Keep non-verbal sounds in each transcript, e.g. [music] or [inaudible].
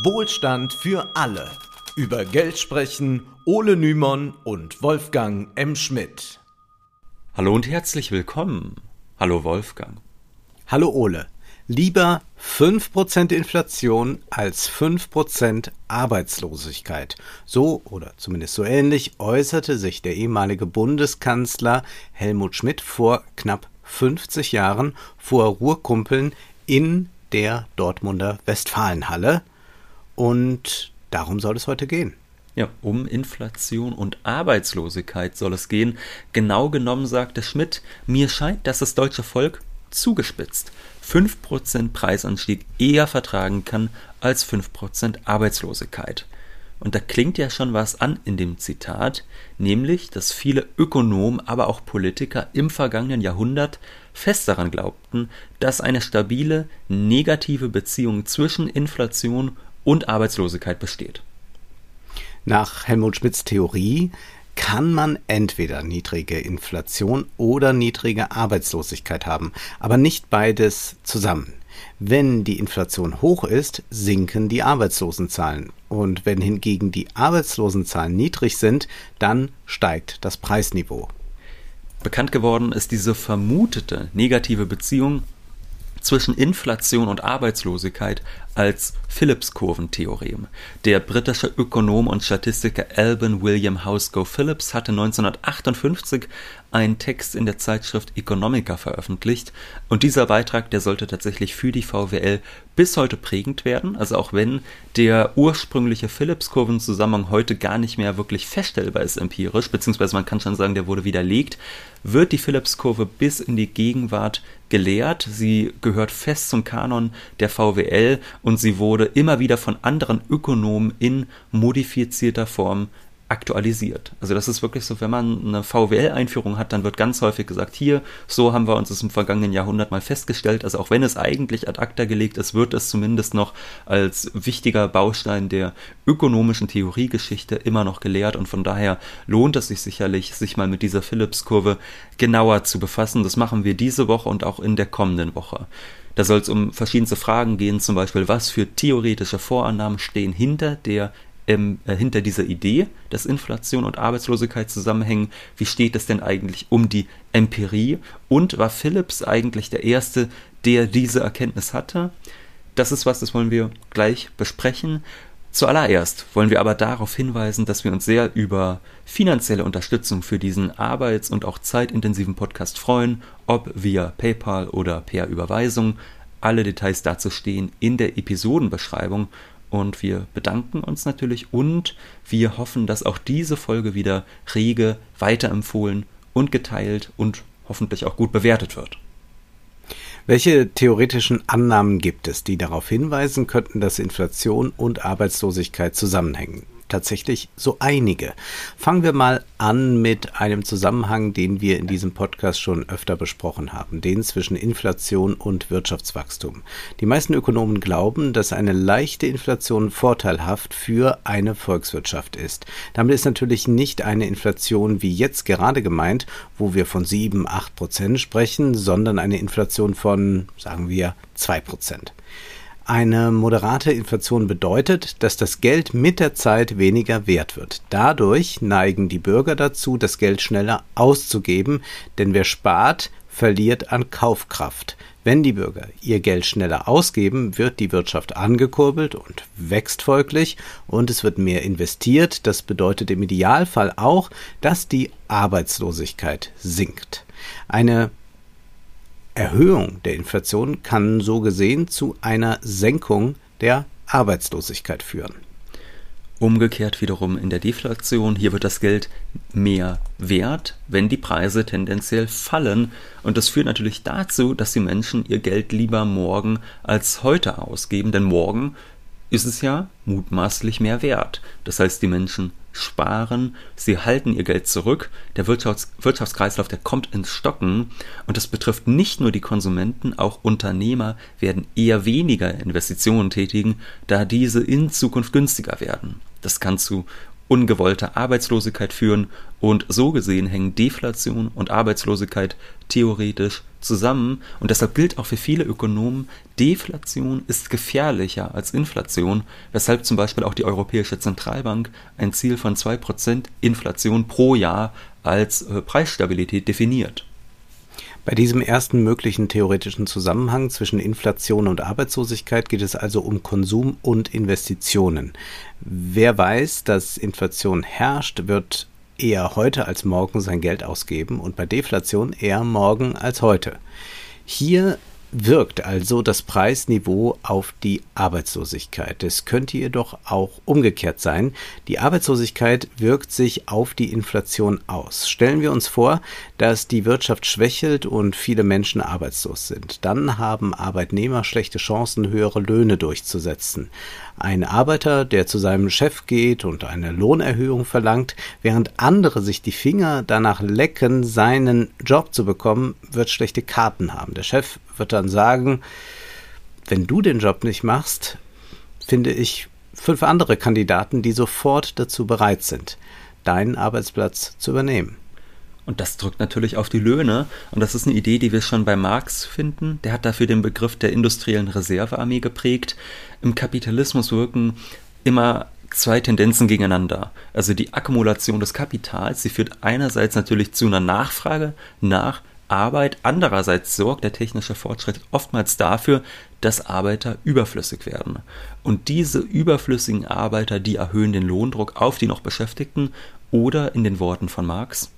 Wohlstand für alle. Über Geld sprechen Ole Nymon und Wolfgang M. Schmidt. Hallo und herzlich willkommen. Hallo Wolfgang. Hallo Ole. Lieber 5% Inflation als 5% Arbeitslosigkeit. So oder zumindest so ähnlich äußerte sich der ehemalige Bundeskanzler Helmut Schmidt vor knapp 50 Jahren vor Ruhrkumpeln in der Dortmunder Westfalenhalle. Und darum soll es heute gehen. Ja, um Inflation und Arbeitslosigkeit soll es gehen. Genau genommen sagte Schmidt, mir scheint, dass das deutsche Volk zugespitzt 5% Preisanstieg eher vertragen kann als 5% Arbeitslosigkeit. Und da klingt ja schon was an in dem Zitat, nämlich, dass viele Ökonomen, aber auch Politiker im vergangenen Jahrhundert fest daran glaubten, dass eine stabile negative Beziehung zwischen Inflation und Arbeitslosigkeit besteht. Nach Helmut Schmidts Theorie kann man entweder niedrige Inflation oder niedrige Arbeitslosigkeit haben, aber nicht beides zusammen. Wenn die Inflation hoch ist, sinken die Arbeitslosenzahlen. Und wenn hingegen die Arbeitslosenzahlen niedrig sind, dann steigt das Preisniveau. Bekannt geworden ist diese vermutete negative Beziehung zwischen Inflation und Arbeitslosigkeit als Phillips-Kurventheorem. Der britische Ökonom und Statistiker Alban William Housego Phillips hatte 1958 einen Text in der Zeitschrift Economica veröffentlicht und dieser Beitrag, der sollte tatsächlich für die VWL bis heute prägend werden, also auch wenn der ursprüngliche Phillips-Kurvenzusammenhang heute gar nicht mehr wirklich feststellbar ist empirisch, beziehungsweise man kann schon sagen, der wurde widerlegt, wird die Phillips-Kurve bis in die Gegenwart gelehrt. Sie gehört fest zum Kanon der VWL und sie wurde immer wieder von anderen Ökonomen in modifizierter Form aktualisiert. Also das ist wirklich so, wenn man eine VWL-Einführung hat, dann wird ganz häufig gesagt, hier, so haben wir uns das im vergangenen Jahrhundert mal festgestellt. Also auch wenn es eigentlich ad acta gelegt ist, wird es zumindest noch als wichtiger Baustein der ökonomischen Theoriegeschichte immer noch gelehrt und von daher lohnt es sich sicherlich, sich mal mit dieser Phillips-Kurve genauer zu befassen. Das machen wir diese Woche und auch in der kommenden Woche. Da soll es um verschiedenste Fragen gehen, zum Beispiel, was für theoretische Vorannahmen stehen hinter der ähm, äh, hinter dieser Idee, dass Inflation und Arbeitslosigkeit zusammenhängen. Wie steht es denn eigentlich um die Empirie? Und war Phillips eigentlich der Erste, der diese Erkenntnis hatte? Das ist was, das wollen wir gleich besprechen. Zuallererst wollen wir aber darauf hinweisen, dass wir uns sehr über finanzielle Unterstützung für diesen arbeits- und auch zeitintensiven Podcast freuen, ob via PayPal oder per Überweisung. Alle Details dazu stehen in der Episodenbeschreibung und wir bedanken uns natürlich und wir hoffen, dass auch diese Folge wieder rege weiterempfohlen und geteilt und hoffentlich auch gut bewertet wird. Welche theoretischen Annahmen gibt es, die darauf hinweisen könnten, dass Inflation und Arbeitslosigkeit zusammenhängen? Tatsächlich so einige. Fangen wir mal an mit einem Zusammenhang, den wir in diesem Podcast schon öfter besprochen haben, den zwischen Inflation und Wirtschaftswachstum. Die meisten Ökonomen glauben, dass eine leichte Inflation vorteilhaft für eine Volkswirtschaft ist. Damit ist natürlich nicht eine Inflation wie jetzt gerade gemeint, wo wir von 7, 8 Prozent sprechen, sondern eine Inflation von, sagen wir, 2 Prozent. Eine moderate Inflation bedeutet, dass das Geld mit der Zeit weniger wert wird. Dadurch neigen die Bürger dazu, das Geld schneller auszugeben, denn wer spart, verliert an Kaufkraft. Wenn die Bürger ihr Geld schneller ausgeben, wird die Wirtschaft angekurbelt und wächst folglich und es wird mehr investiert. Das bedeutet im Idealfall auch, dass die Arbeitslosigkeit sinkt. Eine Erhöhung der Inflation kann so gesehen zu einer Senkung der Arbeitslosigkeit führen. Umgekehrt wiederum in der Deflation, hier wird das Geld mehr wert, wenn die Preise tendenziell fallen. Und das führt natürlich dazu, dass die Menschen ihr Geld lieber morgen als heute ausgeben, denn morgen ist es ja mutmaßlich mehr wert. Das heißt, die Menschen sparen, sie halten ihr Geld zurück, der Wirtschafts Wirtschaftskreislauf, der kommt ins Stocken. Und das betrifft nicht nur die Konsumenten, auch Unternehmer werden eher weniger Investitionen tätigen, da diese in Zukunft günstiger werden. Das kann zu ungewollte Arbeitslosigkeit führen und so gesehen hängen Deflation und Arbeitslosigkeit theoretisch zusammen und deshalb gilt auch für viele Ökonomen, Deflation ist gefährlicher als Inflation, weshalb zum Beispiel auch die Europäische Zentralbank ein Ziel von 2% Inflation pro Jahr als äh, Preisstabilität definiert. Bei diesem ersten möglichen theoretischen Zusammenhang zwischen Inflation und Arbeitslosigkeit geht es also um Konsum und Investitionen. Wer weiß, dass Inflation herrscht, wird eher heute als morgen sein Geld ausgeben und bei Deflation eher morgen als heute. Hier wirkt also das Preisniveau auf die Arbeitslosigkeit. Es könnte jedoch auch umgekehrt sein. Die Arbeitslosigkeit wirkt sich auf die Inflation aus. Stellen wir uns vor, dass die Wirtschaft schwächelt und viele Menschen arbeitslos sind. Dann haben Arbeitnehmer schlechte Chancen, höhere Löhne durchzusetzen. Ein Arbeiter, der zu seinem Chef geht und eine Lohnerhöhung verlangt, während andere sich die Finger danach lecken, seinen Job zu bekommen, wird schlechte Karten haben. Der Chef wird dann sagen, wenn du den Job nicht machst, finde ich fünf andere Kandidaten, die sofort dazu bereit sind, deinen Arbeitsplatz zu übernehmen. Und das drückt natürlich auf die Löhne. Und das ist eine Idee, die wir schon bei Marx finden. Der hat dafür den Begriff der industriellen Reservearmee geprägt. Im Kapitalismus wirken immer zwei Tendenzen gegeneinander. Also die Akkumulation des Kapitals, sie führt einerseits natürlich zu einer Nachfrage nach Arbeit. Andererseits sorgt der technische Fortschritt oftmals dafür, dass Arbeiter überflüssig werden. Und diese überflüssigen Arbeiter, die erhöhen den Lohndruck auf die noch Beschäftigten oder in den Worten von Marx,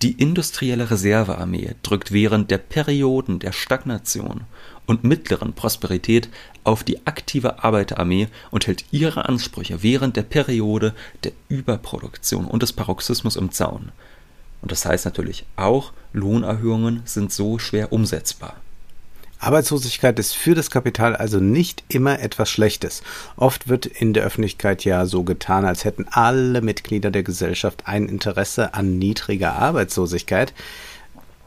die industrielle Reservearmee drückt während der Perioden der Stagnation und mittleren Prosperität auf die aktive Arbeiterarmee und hält ihre Ansprüche während der Periode der Überproduktion und des Paroxysmus im Zaun. Und das heißt natürlich auch, Lohnerhöhungen sind so schwer umsetzbar. Arbeitslosigkeit ist für das Kapital also nicht immer etwas Schlechtes. Oft wird in der Öffentlichkeit ja so getan, als hätten alle Mitglieder der Gesellschaft ein Interesse an niedriger Arbeitslosigkeit.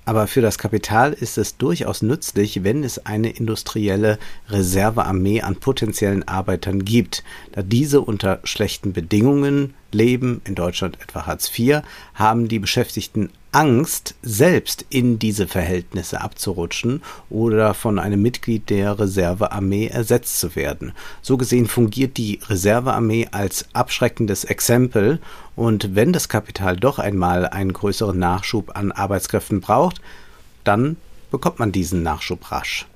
Aber für das Kapital ist es durchaus nützlich, wenn es eine industrielle Reservearmee an potenziellen Arbeitern gibt, da diese unter schlechten Bedingungen leben, in Deutschland etwa Hartz IV, haben die Beschäftigten Angst, selbst in diese Verhältnisse abzurutschen oder von einem Mitglied der Reservearmee ersetzt zu werden. So gesehen fungiert die Reservearmee als abschreckendes Exempel und wenn das Kapital doch einmal einen größeren Nachschub an Arbeitskräften braucht, dann bekommt man diesen Nachschub rasch.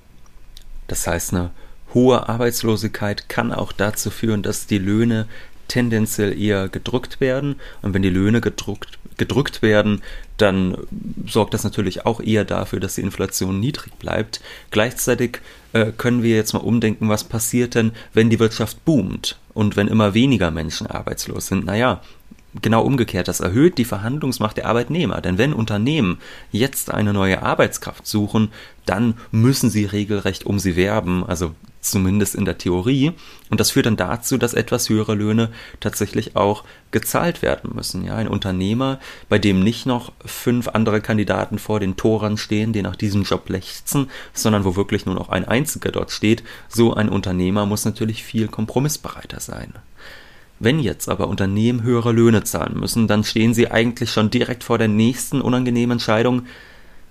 Das heißt, eine hohe Arbeitslosigkeit kann auch dazu führen, dass die Löhne tendenziell eher gedrückt werden. Und wenn die Löhne gedrückt, gedrückt werden, dann sorgt das natürlich auch eher dafür, dass die Inflation niedrig bleibt. Gleichzeitig äh, können wir jetzt mal umdenken, was passiert denn, wenn die Wirtschaft boomt und wenn immer weniger Menschen arbeitslos sind. Naja, genau umgekehrt, das erhöht die Verhandlungsmacht der Arbeitnehmer. Denn wenn Unternehmen jetzt eine neue Arbeitskraft suchen, dann müssen sie regelrecht um sie werben. Also zumindest in der Theorie. Und das führt dann dazu, dass etwas höhere Löhne tatsächlich auch gezahlt werden müssen. Ja, ein Unternehmer, bei dem nicht noch fünf andere Kandidaten vor den Toren stehen, die nach diesem Job lechzen, sondern wo wirklich nur noch ein einziger dort steht, so ein Unternehmer muss natürlich viel kompromissbereiter sein. Wenn jetzt aber Unternehmen höhere Löhne zahlen müssen, dann stehen sie eigentlich schon direkt vor der nächsten unangenehmen Entscheidung,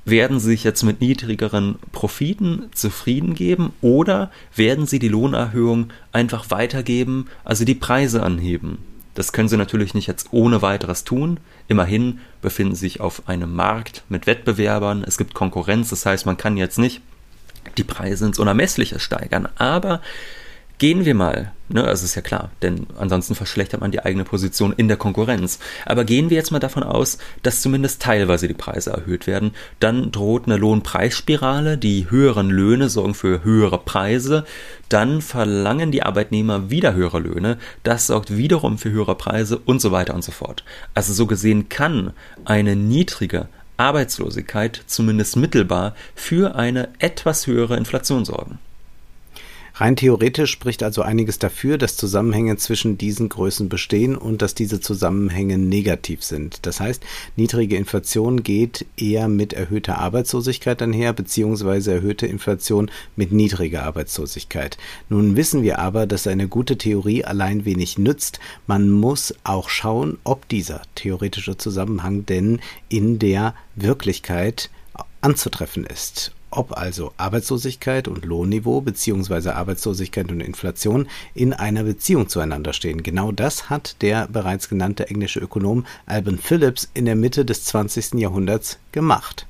werden sie sich jetzt mit niedrigeren Profiten zufrieden geben oder werden sie die Lohnerhöhung einfach weitergeben, also die Preise anheben? Das können sie natürlich nicht jetzt ohne weiteres tun. Immerhin befinden sie sich auf einem Markt mit Wettbewerbern, es gibt Konkurrenz, das heißt, man kann jetzt nicht die Preise ins Unermessliche steigern, aber Gehen wir mal, ne, also ist ja klar, denn ansonsten verschlechtert man die eigene Position in der Konkurrenz. Aber gehen wir jetzt mal davon aus, dass zumindest teilweise die Preise erhöht werden, dann droht eine Lohnpreisspirale, die höheren Löhne sorgen für höhere Preise, dann verlangen die Arbeitnehmer wieder höhere Löhne, das sorgt wiederum für höhere Preise und so weiter und so fort. Also so gesehen kann eine niedrige Arbeitslosigkeit zumindest mittelbar für eine etwas höhere Inflation sorgen. Rein theoretisch spricht also einiges dafür, dass Zusammenhänge zwischen diesen Größen bestehen und dass diese Zusammenhänge negativ sind. Das heißt, niedrige Inflation geht eher mit erhöhter Arbeitslosigkeit einher, beziehungsweise erhöhte Inflation mit niedriger Arbeitslosigkeit. Nun wissen wir aber, dass eine gute Theorie allein wenig nützt. Man muss auch schauen, ob dieser theoretische Zusammenhang denn in der Wirklichkeit anzutreffen ist. Ob also Arbeitslosigkeit und Lohnniveau bzw. Arbeitslosigkeit und Inflation in einer Beziehung zueinander stehen. Genau das hat der bereits genannte englische Ökonom Alban Phillips in der Mitte des 20. Jahrhunderts gemacht.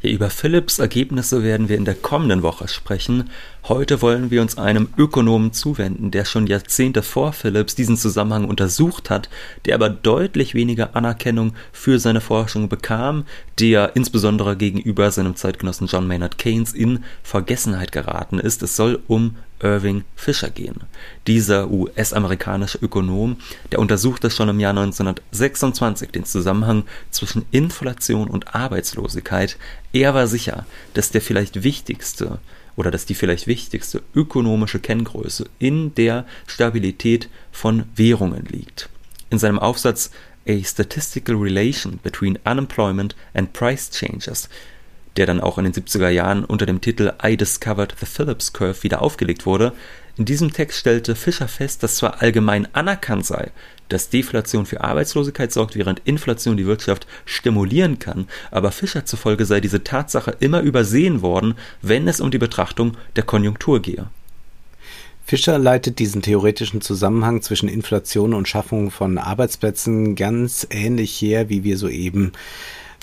Ja, über Philipps Ergebnisse werden wir in der kommenden Woche sprechen. Heute wollen wir uns einem Ökonomen zuwenden, der schon Jahrzehnte vor Phillips diesen Zusammenhang untersucht hat, der aber deutlich weniger Anerkennung für seine Forschung bekam, der insbesondere gegenüber seinem Zeitgenossen John Maynard Keynes in Vergessenheit geraten ist. Es soll um Irving Fisher gehen. Dieser US-amerikanische Ökonom, der untersuchte schon im Jahr 1926 den Zusammenhang zwischen Inflation und Arbeitslosigkeit. Er war sicher, dass der vielleicht wichtigste oder dass die vielleicht wichtigste ökonomische Kenngröße in der Stabilität von Währungen liegt. In seinem Aufsatz A Statistical Relation Between Unemployment and Price Changes der dann auch in den 70er Jahren unter dem Titel I Discovered the Phillips Curve wieder aufgelegt wurde. In diesem Text stellte Fischer fest, dass zwar allgemein anerkannt sei, dass Deflation für Arbeitslosigkeit sorgt, während Inflation die Wirtschaft stimulieren kann, aber Fischer zufolge sei diese Tatsache immer übersehen worden, wenn es um die Betrachtung der Konjunktur gehe. Fischer leitet diesen theoretischen Zusammenhang zwischen Inflation und Schaffung von Arbeitsplätzen ganz ähnlich her, wie wir soeben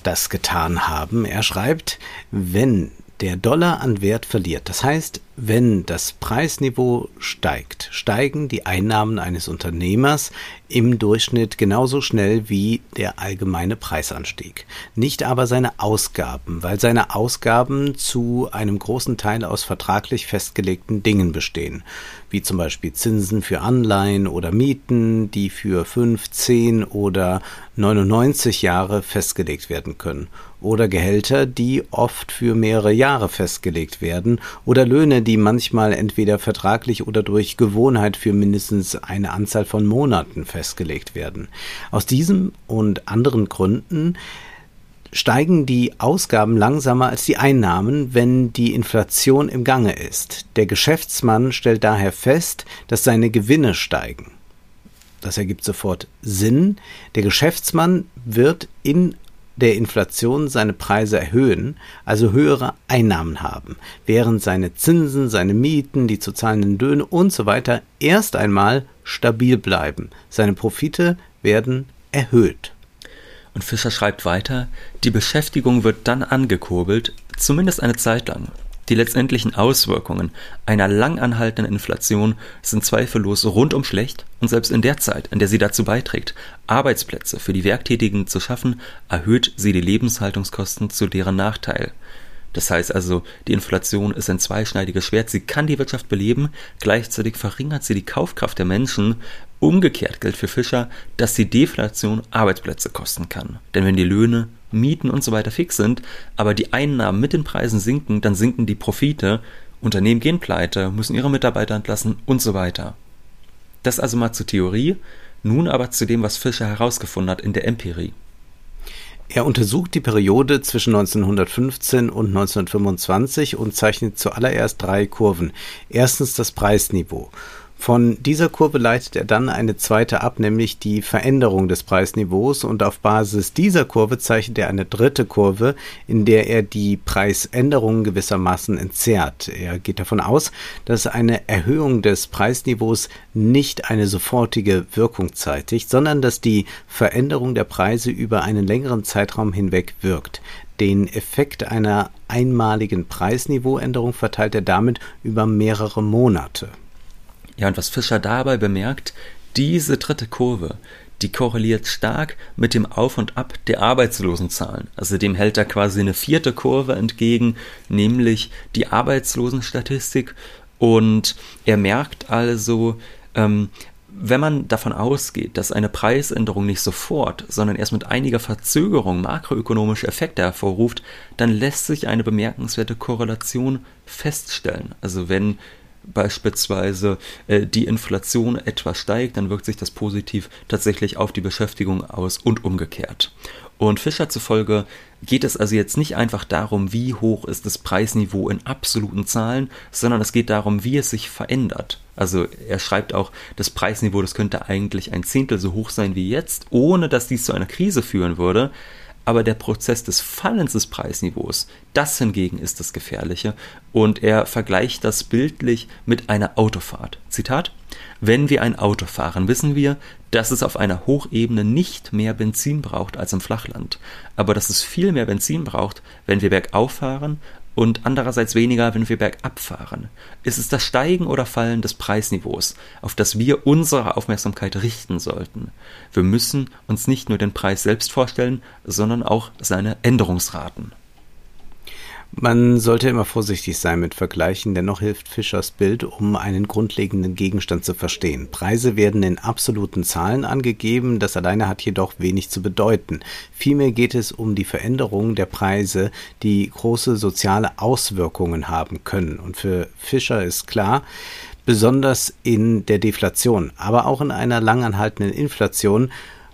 das getan haben. Er schreibt, wenn der Dollar an Wert verliert, das heißt, wenn das Preisniveau steigt, steigen die Einnahmen eines Unternehmers im Durchschnitt genauso schnell wie der allgemeine Preisanstieg. Nicht aber seine Ausgaben, weil seine Ausgaben zu einem großen Teil aus vertraglich festgelegten Dingen bestehen, wie zum Beispiel Zinsen für Anleihen oder Mieten, die für 5, 10 oder 99 Jahre festgelegt werden können, oder Gehälter, die oft für mehrere Jahre festgelegt werden, oder Löhne, die manchmal entweder vertraglich oder durch Gewohnheit für mindestens eine Anzahl von Monaten festgelegt werden. Aus diesem und anderen Gründen steigen die Ausgaben langsamer als die Einnahmen, wenn die Inflation im Gange ist. Der Geschäftsmann stellt daher fest, dass seine Gewinne steigen. Das ergibt sofort Sinn. Der Geschäftsmann wird in der Inflation seine Preise erhöhen, also höhere Einnahmen haben, während seine Zinsen, seine Mieten, die zu zahlenden Löhne und so weiter erst einmal stabil bleiben. Seine Profite werden erhöht. Und Fischer schreibt weiter, die Beschäftigung wird dann angekurbelt, zumindest eine Zeit lang. Die letztendlichen Auswirkungen einer langanhaltenden Inflation sind zweifellos rundum schlecht und selbst in der Zeit, in der sie dazu beiträgt, Arbeitsplätze für die Werktätigen zu schaffen, erhöht sie die Lebenshaltungskosten zu deren Nachteil. Das heißt also, die Inflation ist ein zweischneidiges Schwert. Sie kann die Wirtschaft beleben, gleichzeitig verringert sie die Kaufkraft der Menschen. Umgekehrt gilt für Fischer, dass die Deflation Arbeitsplätze kosten kann. Denn wenn die Löhne Mieten und so weiter fix sind, aber die Einnahmen mit den Preisen sinken, dann sinken die Profite, Unternehmen gehen pleite, müssen ihre Mitarbeiter entlassen und so weiter. Das also mal zur Theorie, nun aber zu dem, was Fischer herausgefunden hat in der Empirie. Er untersucht die Periode zwischen 1915 und 1925 und zeichnet zuallererst drei Kurven. Erstens das Preisniveau. Von dieser Kurve leitet er dann eine zweite ab, nämlich die Veränderung des Preisniveaus und auf Basis dieser Kurve zeichnet er eine dritte Kurve, in der er die Preisänderungen gewissermaßen entzerrt. Er geht davon aus, dass eine Erhöhung des Preisniveaus nicht eine sofortige Wirkung zeitigt, sondern dass die Veränderung der Preise über einen längeren Zeitraum hinweg wirkt. Den Effekt einer einmaligen Preisniveauänderung verteilt er damit über mehrere Monate. Ja, und was Fischer dabei bemerkt, diese dritte Kurve, die korreliert stark mit dem Auf und Ab der Arbeitslosenzahlen. Also dem hält er quasi eine vierte Kurve entgegen, nämlich die Arbeitslosenstatistik. Und er merkt also, ähm, wenn man davon ausgeht, dass eine Preisänderung nicht sofort, sondern erst mit einiger Verzögerung makroökonomische Effekte hervorruft, dann lässt sich eine bemerkenswerte Korrelation feststellen. Also wenn beispielsweise äh, die Inflation etwas steigt, dann wirkt sich das positiv tatsächlich auf die Beschäftigung aus und umgekehrt. Und Fischer zufolge geht es also jetzt nicht einfach darum, wie hoch ist das Preisniveau in absoluten Zahlen, sondern es geht darum, wie es sich verändert. Also er schreibt auch, das Preisniveau, das könnte eigentlich ein Zehntel so hoch sein wie jetzt, ohne dass dies zu einer Krise führen würde. Aber der Prozess des Fallens des Preisniveaus, das hingegen ist das Gefährliche. Und er vergleicht das bildlich mit einer Autofahrt. Zitat. Wenn wir ein Auto fahren, wissen wir, dass es auf einer Hochebene nicht mehr Benzin braucht als im Flachland, aber dass es viel mehr Benzin braucht, wenn wir bergauf fahren und andererseits weniger, wenn wir bergab fahren. Es ist das Steigen oder Fallen des Preisniveaus, auf das wir unsere Aufmerksamkeit richten sollten. Wir müssen uns nicht nur den Preis selbst vorstellen, sondern auch seine Änderungsraten. Man sollte immer vorsichtig sein mit Vergleichen, dennoch hilft Fischers Bild, um einen grundlegenden Gegenstand zu verstehen. Preise werden in absoluten Zahlen angegeben, das alleine hat jedoch wenig zu bedeuten. Vielmehr geht es um die Veränderung der Preise, die große soziale Auswirkungen haben können. Und für Fischer ist klar, besonders in der Deflation, aber auch in einer langanhaltenden Inflation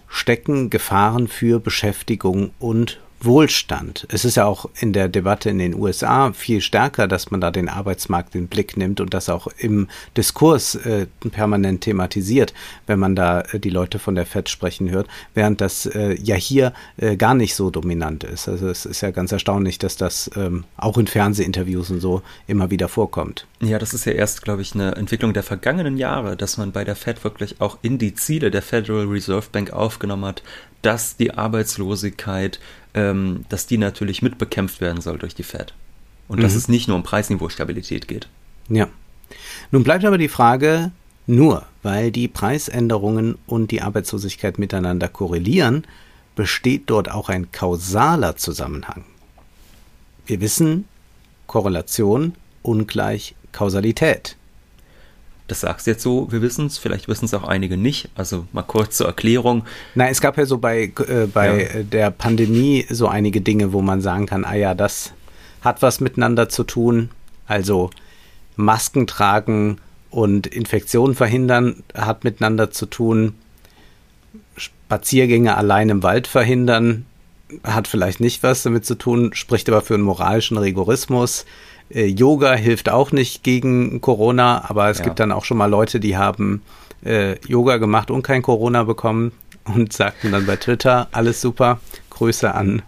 stecken Gefahren für Beschäftigung und Wohlstand. Es ist ja auch in der Debatte in den USA viel stärker, dass man da den Arbeitsmarkt in den Blick nimmt und das auch im Diskurs äh, permanent thematisiert, wenn man da äh, die Leute von der FED sprechen hört, während das äh, ja hier äh, gar nicht so dominant ist. Also es ist ja ganz erstaunlich, dass das ähm, auch in Fernsehinterviews und so immer wieder vorkommt. Ja, das ist ja erst, glaube ich, eine Entwicklung der vergangenen Jahre, dass man bei der Fed wirklich auch in die Ziele der Federal Reserve Bank aufgenommen hat, dass die Arbeitslosigkeit ähm, dass die natürlich mitbekämpft werden soll durch die Fed. Und mhm. dass es nicht nur um Preisniveau-Stabilität geht. Ja. Nun bleibt aber die Frage, nur weil die Preisänderungen und die Arbeitslosigkeit miteinander korrelieren, besteht dort auch ein kausaler Zusammenhang. Wir wissen, Korrelation ungleich Kausalität. Das sagst du jetzt so, wir wissen es, vielleicht wissen es auch einige nicht. Also mal kurz zur Erklärung. Na, es gab ja so bei, äh, bei ja. der Pandemie so einige Dinge, wo man sagen kann, ah ja, das hat was miteinander zu tun. Also Masken tragen und Infektionen verhindern hat miteinander zu tun. Spaziergänge allein im Wald verhindern hat vielleicht nicht was damit zu tun, spricht aber für einen moralischen Rigorismus. Äh, Yoga hilft auch nicht gegen Corona, aber es ja. gibt dann auch schon mal Leute, die haben äh, Yoga gemacht und kein Corona bekommen und [laughs] sagten dann bei Twitter, alles super, Grüße an.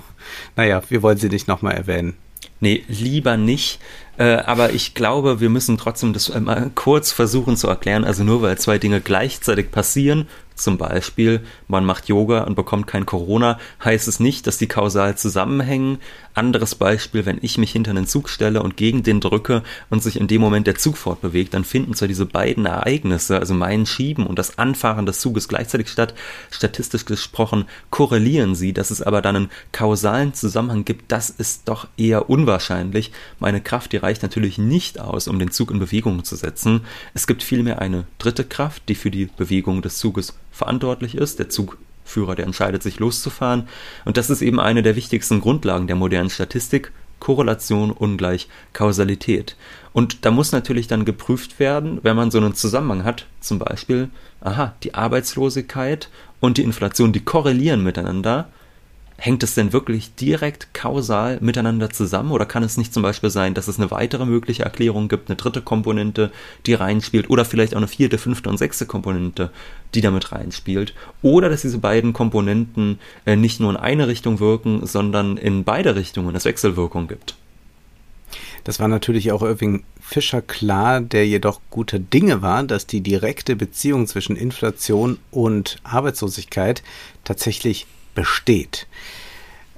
[laughs] naja, wir wollen sie nicht nochmal erwähnen. Nee, lieber nicht. Äh, aber ich glaube, wir müssen trotzdem das mal kurz versuchen zu erklären. Also nur weil zwei Dinge gleichzeitig passieren, zum Beispiel, man macht Yoga und bekommt kein Corona, heißt es nicht, dass die kausal zusammenhängen. Anderes Beispiel, wenn ich mich hinter einen Zug stelle und gegen den drücke und sich in dem Moment der Zug fortbewegt, dann finden zwar diese beiden Ereignisse, also mein Schieben und das Anfahren des Zuges gleichzeitig statt. Statistisch gesprochen korrelieren sie, dass es aber dann einen kausalen Zusammenhang gibt, das ist doch eher unwahrscheinlich. Meine Kraft, die reicht natürlich nicht aus, um den Zug in Bewegung zu setzen. Es gibt vielmehr eine dritte Kraft, die für die Bewegung des Zuges verantwortlich ist. Der Zugführer, der entscheidet sich loszufahren. Und das ist eben eine der wichtigsten Grundlagen der modernen Statistik. Korrelation ungleich Kausalität. Und da muss natürlich dann geprüft werden, wenn man so einen Zusammenhang hat, zum Beispiel, aha, die Arbeitslosigkeit und die Inflation, die korrelieren miteinander, Hängt es denn wirklich direkt kausal miteinander zusammen oder kann es nicht zum Beispiel sein, dass es eine weitere mögliche Erklärung gibt, eine dritte Komponente, die reinspielt oder vielleicht auch eine vierte, fünfte und sechste Komponente, die damit reinspielt oder dass diese beiden Komponenten äh, nicht nur in eine Richtung wirken, sondern in beide Richtungen es Wechselwirkung gibt? Das war natürlich auch Irving Fischer klar, der jedoch guter Dinge war, dass die direkte Beziehung zwischen Inflation und Arbeitslosigkeit tatsächlich besteht.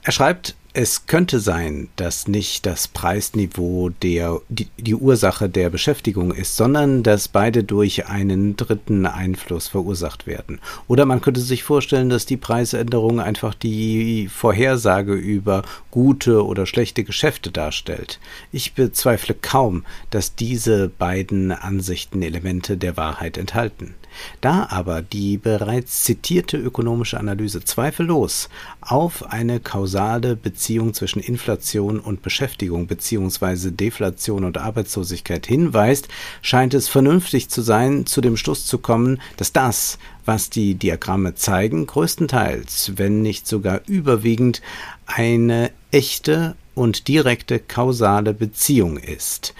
Er schreibt, es könnte sein, dass nicht das Preisniveau der, die, die, Ursache der Beschäftigung ist, sondern dass beide durch einen dritten Einfluss verursacht werden. Oder man könnte sich vorstellen, dass die Preisänderung einfach die Vorhersage über gute oder schlechte Geschäfte darstellt. Ich bezweifle kaum, dass diese beiden Ansichten Elemente der Wahrheit enthalten. Da aber die bereits zitierte ökonomische Analyse zweifellos auf eine kausale Beziehung zwischen Inflation und Beschäftigung bzw. Deflation und Arbeitslosigkeit hinweist, scheint es vernünftig zu sein, zu dem Schluss zu kommen, dass das, was die Diagramme zeigen, größtenteils, wenn nicht sogar überwiegend, eine echte und direkte kausale Beziehung ist,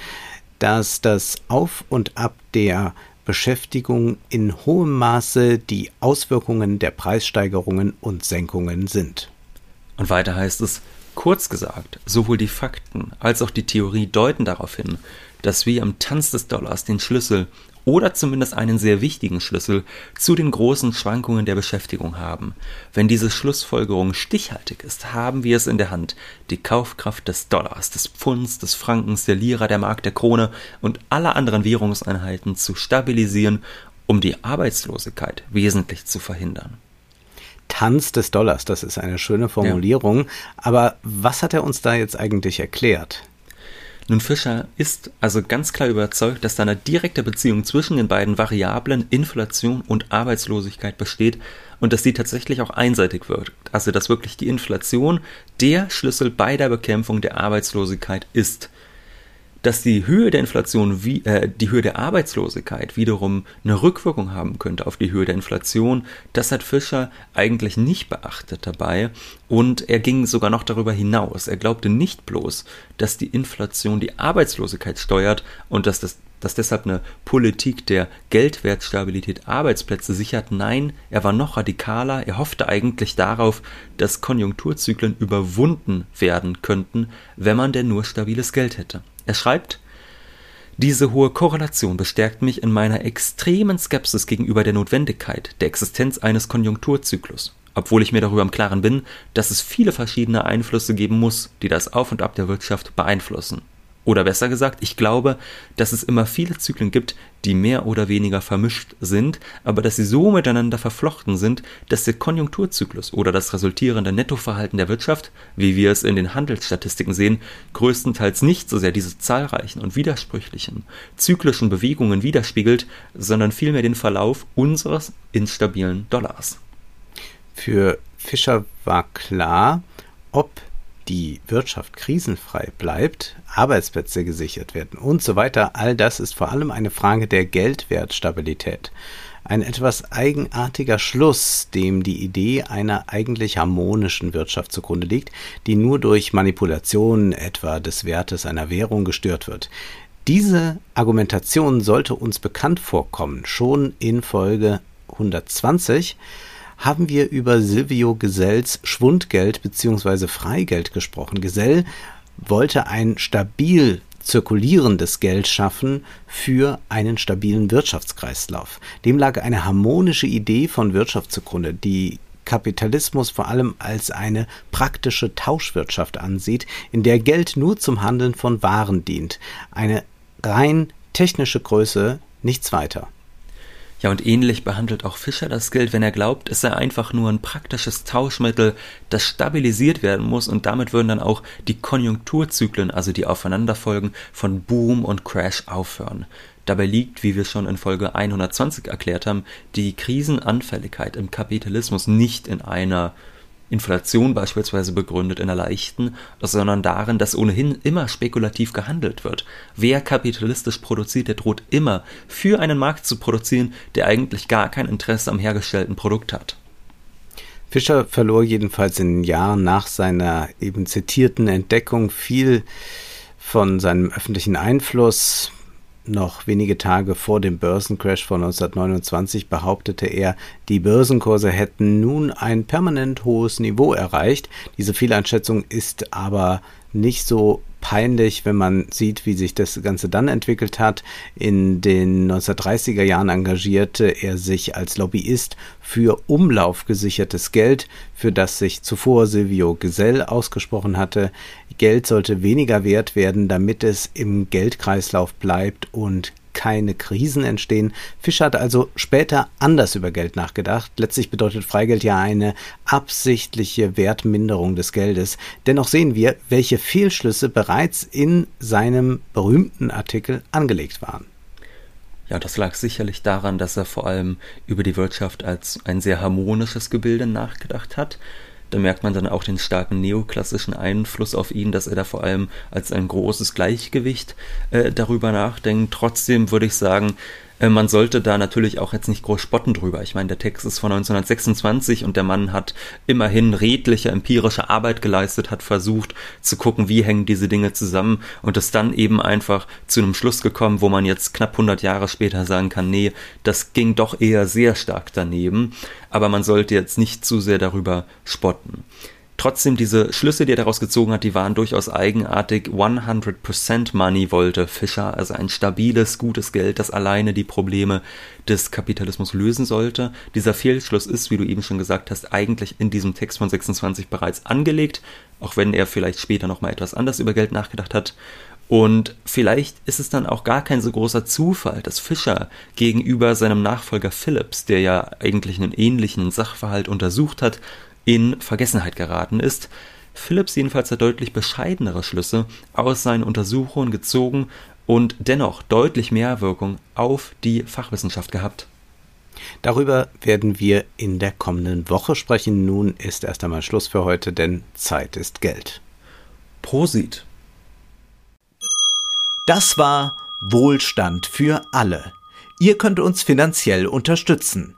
dass das Auf und Ab der Beschäftigung in hohem Maße die Auswirkungen der Preissteigerungen und Senkungen sind. Und weiter heißt es, kurz gesagt, sowohl die Fakten als auch die Theorie deuten darauf hin, dass wir im Tanz des Dollars den Schlüssel oder zumindest einen sehr wichtigen Schlüssel zu den großen Schwankungen der Beschäftigung haben. Wenn diese Schlussfolgerung stichhaltig ist, haben wir es in der Hand, die Kaufkraft des Dollars, des Pfunds, des Frankens, der Lira, der Mark, der Krone und aller anderen Währungseinheiten zu stabilisieren, um die Arbeitslosigkeit wesentlich zu verhindern. Tanz des Dollars, das ist eine schöne Formulierung. Ja. Aber was hat er uns da jetzt eigentlich erklärt? Nun, Fischer ist also ganz klar überzeugt, dass da eine direkte Beziehung zwischen den beiden Variablen Inflation und Arbeitslosigkeit besteht und dass die tatsächlich auch einseitig wirkt. Also dass wirklich die Inflation der Schlüssel bei der Bekämpfung der Arbeitslosigkeit ist dass die Höhe der Inflation, wie, äh, die Höhe der Arbeitslosigkeit wiederum eine Rückwirkung haben könnte auf die Höhe der Inflation, das hat Fischer eigentlich nicht beachtet dabei und er ging sogar noch darüber hinaus. Er glaubte nicht bloß, dass die Inflation die Arbeitslosigkeit steuert und dass das dass deshalb eine Politik der Geldwertstabilität Arbeitsplätze sichert. Nein, er war noch radikaler. Er hoffte eigentlich darauf, dass Konjunkturzyklen überwunden werden könnten, wenn man denn nur stabiles Geld hätte. Er schreibt, diese hohe Korrelation bestärkt mich in meiner extremen Skepsis gegenüber der Notwendigkeit der Existenz eines Konjunkturzyklus, obwohl ich mir darüber im Klaren bin, dass es viele verschiedene Einflüsse geben muss, die das Auf und Ab der Wirtschaft beeinflussen. Oder besser gesagt, ich glaube, dass es immer viele Zyklen gibt, die mehr oder weniger vermischt sind, aber dass sie so miteinander verflochten sind, dass der Konjunkturzyklus oder das resultierende Nettoverhalten der Wirtschaft, wie wir es in den Handelsstatistiken sehen, größtenteils nicht so sehr diese zahlreichen und widersprüchlichen zyklischen Bewegungen widerspiegelt, sondern vielmehr den Verlauf unseres instabilen Dollars. Für Fischer war klar, ob die Wirtschaft krisenfrei bleibt, Arbeitsplätze gesichert werden und so weiter, all das ist vor allem eine Frage der Geldwertstabilität. Ein etwas eigenartiger Schluss, dem die Idee einer eigentlich harmonischen Wirtschaft zugrunde liegt, die nur durch Manipulation etwa des Wertes einer Währung gestört wird. Diese Argumentation sollte uns bekannt vorkommen, schon in Folge 120 haben wir über Silvio Gesells Schwundgeld bzw. Freigeld gesprochen. Gesell wollte ein stabil zirkulierendes Geld schaffen für einen stabilen Wirtschaftskreislauf. Dem lag eine harmonische Idee von Wirtschaft zugrunde, die Kapitalismus vor allem als eine praktische Tauschwirtschaft ansieht, in der Geld nur zum Handeln von Waren dient. Eine rein technische Größe, nichts weiter. Ja, und ähnlich behandelt auch Fischer das Geld, wenn er glaubt, es sei einfach nur ein praktisches Tauschmittel, das stabilisiert werden muss und damit würden dann auch die Konjunkturzyklen, also die Aufeinanderfolgen von Boom und Crash aufhören. Dabei liegt, wie wir schon in Folge 120 erklärt haben, die Krisenanfälligkeit im Kapitalismus nicht in einer Inflation beispielsweise begründet in der leichten, sondern darin, dass ohnehin immer spekulativ gehandelt wird. Wer kapitalistisch produziert, der droht immer für einen Markt zu produzieren, der eigentlich gar kein Interesse am hergestellten Produkt hat. Fischer verlor jedenfalls in den Jahren nach seiner eben zitierten Entdeckung viel von seinem öffentlichen Einfluss, noch wenige Tage vor dem Börsencrash von 1929 behauptete er, die Börsenkurse hätten nun ein permanent hohes Niveau erreicht. Diese Fehleinschätzung ist aber nicht so peinlich, wenn man sieht, wie sich das Ganze dann entwickelt hat. In den 1930er Jahren engagierte er sich als Lobbyist für umlaufgesichertes Geld, für das sich zuvor Silvio Gesell ausgesprochen hatte. Geld sollte weniger wert werden, damit es im Geldkreislauf bleibt und keine Krisen entstehen. Fischer hat also später anders über Geld nachgedacht. Letztlich bedeutet Freigeld ja eine absichtliche Wertminderung des Geldes. Dennoch sehen wir, welche Fehlschlüsse bereits in seinem berühmten Artikel angelegt waren. Ja, das lag sicherlich daran, dass er vor allem über die Wirtschaft als ein sehr harmonisches Gebilde nachgedacht hat Da merkt man dann auch den starken neoklassischen Einfluss auf ihn, dass er da vor allem als ein großes Gleichgewicht äh, darüber nachdenkt. Trotzdem würde ich sagen, äh, man sollte da natürlich auch jetzt nicht groß spotten drüber. Ich meine, der Text ist von 1926 und der Mann hat immerhin redliche empirische Arbeit geleistet, hat versucht zu gucken, wie hängen diese Dinge zusammen und ist dann eben einfach zu einem Schluss gekommen, wo man jetzt knapp 100 Jahre später sagen kann, nee, das ging doch eher sehr stark daneben, aber man sollte jetzt nicht zu sehr darüber spotten. Trotzdem, diese Schlüsse, die er daraus gezogen hat, die waren durchaus eigenartig. 100% Money wollte Fischer, also ein stabiles, gutes Geld, das alleine die Probleme des Kapitalismus lösen sollte. Dieser Fehlschluss ist, wie du eben schon gesagt hast, eigentlich in diesem Text von 26 bereits angelegt, auch wenn er vielleicht später nochmal etwas anders über Geld nachgedacht hat. Und vielleicht ist es dann auch gar kein so großer Zufall, dass Fischer gegenüber seinem Nachfolger Phillips, der ja eigentlich einen ähnlichen Sachverhalt untersucht hat, in Vergessenheit geraten ist. Phillips jedenfalls hat deutlich bescheidenere Schlüsse aus seinen Untersuchungen gezogen und dennoch deutlich mehr Wirkung auf die Fachwissenschaft gehabt. Darüber werden wir in der kommenden Woche sprechen. Nun ist erst einmal Schluss für heute, denn Zeit ist Geld. Prosit. Das war Wohlstand für alle. Ihr könnt uns finanziell unterstützen